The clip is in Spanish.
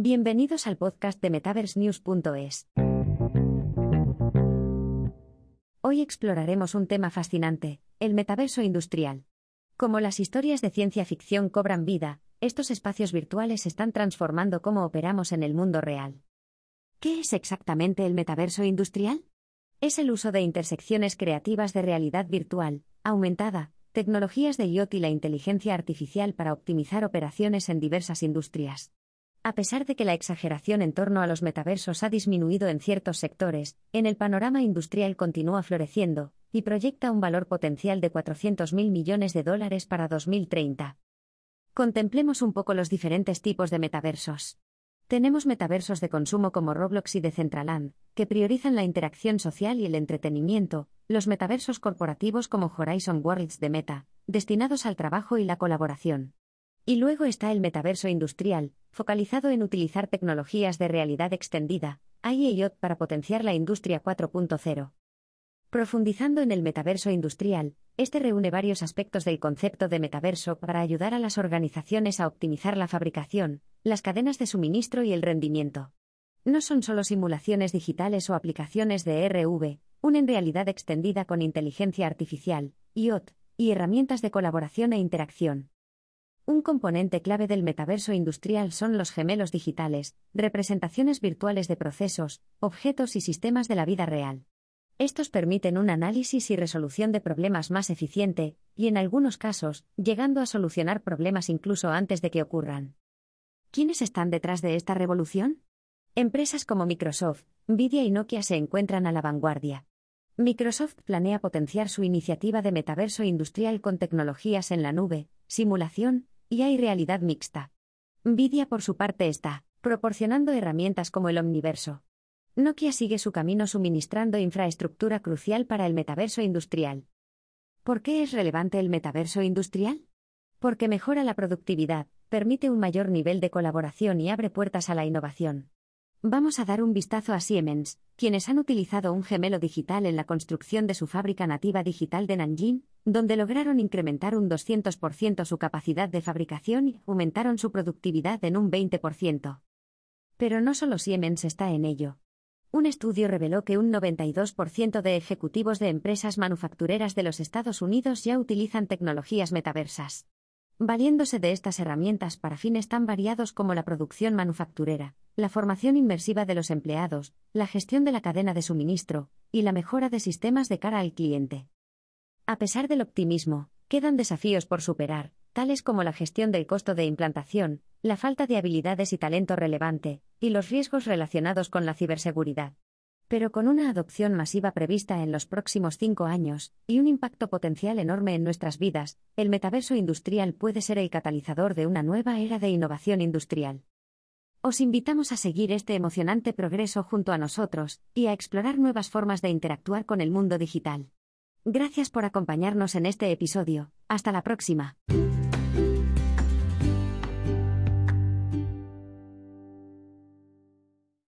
Bienvenidos al podcast de MetaverseNews.es. Hoy exploraremos un tema fascinante, el metaverso industrial. Como las historias de ciencia ficción cobran vida, estos espacios virtuales están transformando cómo operamos en el mundo real. ¿Qué es exactamente el metaverso industrial? Es el uso de intersecciones creativas de realidad virtual, aumentada, tecnologías de IoT y la inteligencia artificial para optimizar operaciones en diversas industrias. A pesar de que la exageración en torno a los metaversos ha disminuido en ciertos sectores, en el panorama industrial continúa floreciendo, y proyecta un valor potencial de 400.000 millones de dólares para 2030. Contemplemos un poco los diferentes tipos de metaversos. Tenemos metaversos de consumo como Roblox y Decentraland, que priorizan la interacción social y el entretenimiento, los metaversos corporativos como Horizon Worlds de Meta, destinados al trabajo y la colaboración. Y luego está el metaverso industrial, focalizado en utilizar tecnologías de realidad extendida, IoT para potenciar la industria 4.0. Profundizando en el metaverso industrial, este reúne varios aspectos del concepto de metaverso para ayudar a las organizaciones a optimizar la fabricación, las cadenas de suministro y el rendimiento. No son solo simulaciones digitales o aplicaciones de RV, unen realidad extendida con inteligencia artificial, IoT, y herramientas de colaboración e interacción. Un componente clave del metaverso industrial son los gemelos digitales, representaciones virtuales de procesos, objetos y sistemas de la vida real. Estos permiten un análisis y resolución de problemas más eficiente, y en algunos casos, llegando a solucionar problemas incluso antes de que ocurran. ¿Quiénes están detrás de esta revolución? Empresas como Microsoft, Nvidia y Nokia se encuentran a la vanguardia. Microsoft planea potenciar su iniciativa de metaverso industrial con tecnologías en la nube, simulación, y hay realidad mixta. Nvidia por su parte está proporcionando herramientas como el Omniverso, Nokia sigue su camino suministrando infraestructura crucial para el metaverso industrial. ¿Por qué es relevante el metaverso industrial? Porque mejora la productividad, permite un mayor nivel de colaboración y abre puertas a la innovación. Vamos a dar un vistazo a Siemens, quienes han utilizado un gemelo digital en la construcción de su fábrica nativa digital de Nanjing, donde lograron incrementar un 200% su capacidad de fabricación y aumentaron su productividad en un 20%. Pero no solo Siemens está en ello. Un estudio reveló que un 92% de ejecutivos de empresas manufactureras de los Estados Unidos ya utilizan tecnologías metaversas. Valiéndose de estas herramientas para fines tan variados como la producción manufacturera, la formación inmersiva de los empleados, la gestión de la cadena de suministro, y la mejora de sistemas de cara al cliente. A pesar del optimismo, quedan desafíos por superar, tales como la gestión del costo de implantación, la falta de habilidades y talento relevante, y los riesgos relacionados con la ciberseguridad. Pero con una adopción masiva prevista en los próximos cinco años, y un impacto potencial enorme en nuestras vidas, el metaverso industrial puede ser el catalizador de una nueva era de innovación industrial. Os invitamos a seguir este emocionante progreso junto a nosotros, y a explorar nuevas formas de interactuar con el mundo digital. Gracias por acompañarnos en este episodio. Hasta la próxima.